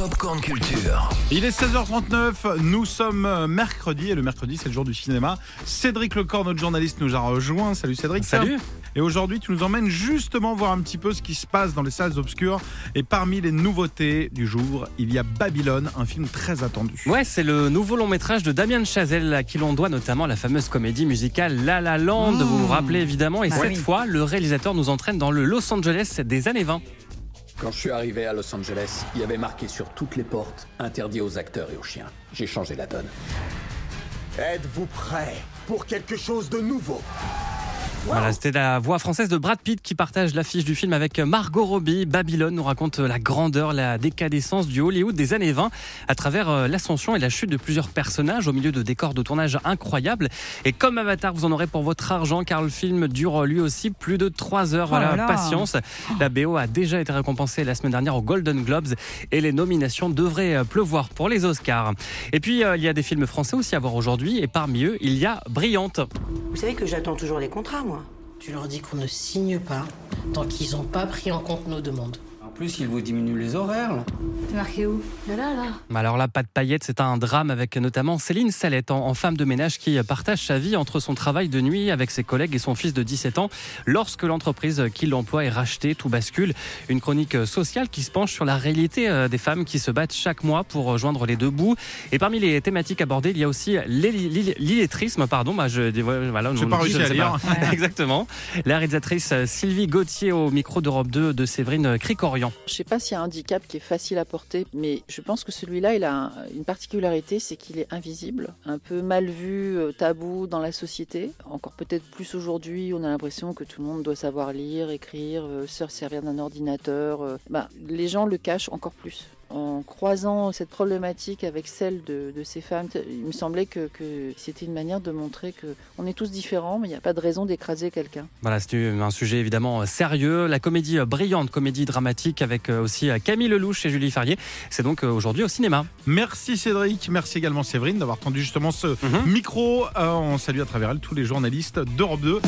Popcorn Culture. Il est 16h39, nous sommes euh, mercredi et le mercredi c'est le jour du cinéma. Cédric Lecor, notre journaliste, nous a rejoint. Salut Cédric. Salut. Et aujourd'hui tu nous emmènes justement voir un petit peu ce qui se passe dans les salles obscures. Et parmi les nouveautés du jour, il y a Babylone, un film très attendu. Ouais, c'est le nouveau long métrage de Damien Chazelle à qui l'on doit notamment la fameuse comédie musicale La La Land. Vous vous rappelez évidemment. Et Bah cette oui. fois, le réalisateur nous entraîne dans le Los Angeles des années 20. Quand je suis arrivé à Los Angeles, il y avait marqué sur toutes les portes interdit aux acteurs et aux chiens. J'ai changé la donne. Êtes-vous prêt pour quelque chose de nouveau? Voilà, c'était la voix française de Brad Pitt qui partage l'affiche du film avec Margot Robbie. Babylone nous raconte la grandeur, la décadescence du Hollywood des années 20 à travers euh, l'ascension et la chute de plusieurs personnages au milieu de décors de tournage incroyables. Et comme Avatar, vous en aurez pour votre argent car le film dure lui aussi plus de 3 heures. Oh là Voilà, là. patience. La BO a déjà été récompensée la semaine dernière aux Golden Globes et les nominations devraient euh, pleuvoir pour les Oscars. Et puis, euh, il y a des films français aussi à voir aujourd'hui et parmi eux, il y a Brillante. Vous savez que j'attends toujours les contrats, Tu leur dis qu'on ne signe pas tant qu'ils n'ont pas pris en compte nos demandes. En plus, il vous diminue les horaires, là. T'es marqué où? Là, là, là. Alors là, pas de paillettes, c'est un drame avec notamment Céline Salette, en, en femme de ménage qui partage sa vie entre son travail de nuit avec ses collègues et son fils de 17 ans. Lorsque l'entreprise qui l'emploie est rachetée, tout bascule. Une chronique sociale qui se penche sur la réalité euh, des femmes qui se battent chaque mois pour rejoindre les deux bouts. Et parmi les thématiques abordées, il y a aussi l'illettrisme, pardon. Bah, je, voilà, J'ai non, pas je réussi ne à sais lire. Exactement. La réalisatrice Sylvie Gauthier au micro d'Europe 2 de Séverine Je sais pas s'il y a un handicap qui est facile à porter, mais je pense que celui-là, il a un- une particularité, c'est qu'il est invisible, un peu mal vu, euh, tabou dans la société. Encore peut-être plus aujourd'hui, on a l'impression que tout le monde doit savoir lire, écrire, euh, se servir d'un ordinateur. euh. Bah, les gens le cachent encore plus. En croisant cette problématique avec celle de, de ces femmes, il me semblait que, que c'était une manière de montrer que on est tous différents, mais il n'y a pas de raison d'écraser quelqu'un. Voilà, c'est un sujet évidemment sérieux. La comédie euh, brillante, comédie dramatique avec euh, aussi euh, Camille Lelouch et Julie Ferrier. C'est donc euh, aujourd'hui au cinéma. Merci Cédric, merci également Séverine d'avoir tendu justement ce Mhm. micro. Euh, on salue à travers elle tous les journalistes d'Europe 2.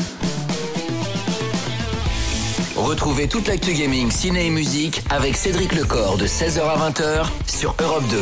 Retrouvez toute l'actu gaming, ciné et musique avec Cédric Lecor de 16h à 20h sur Europe 2.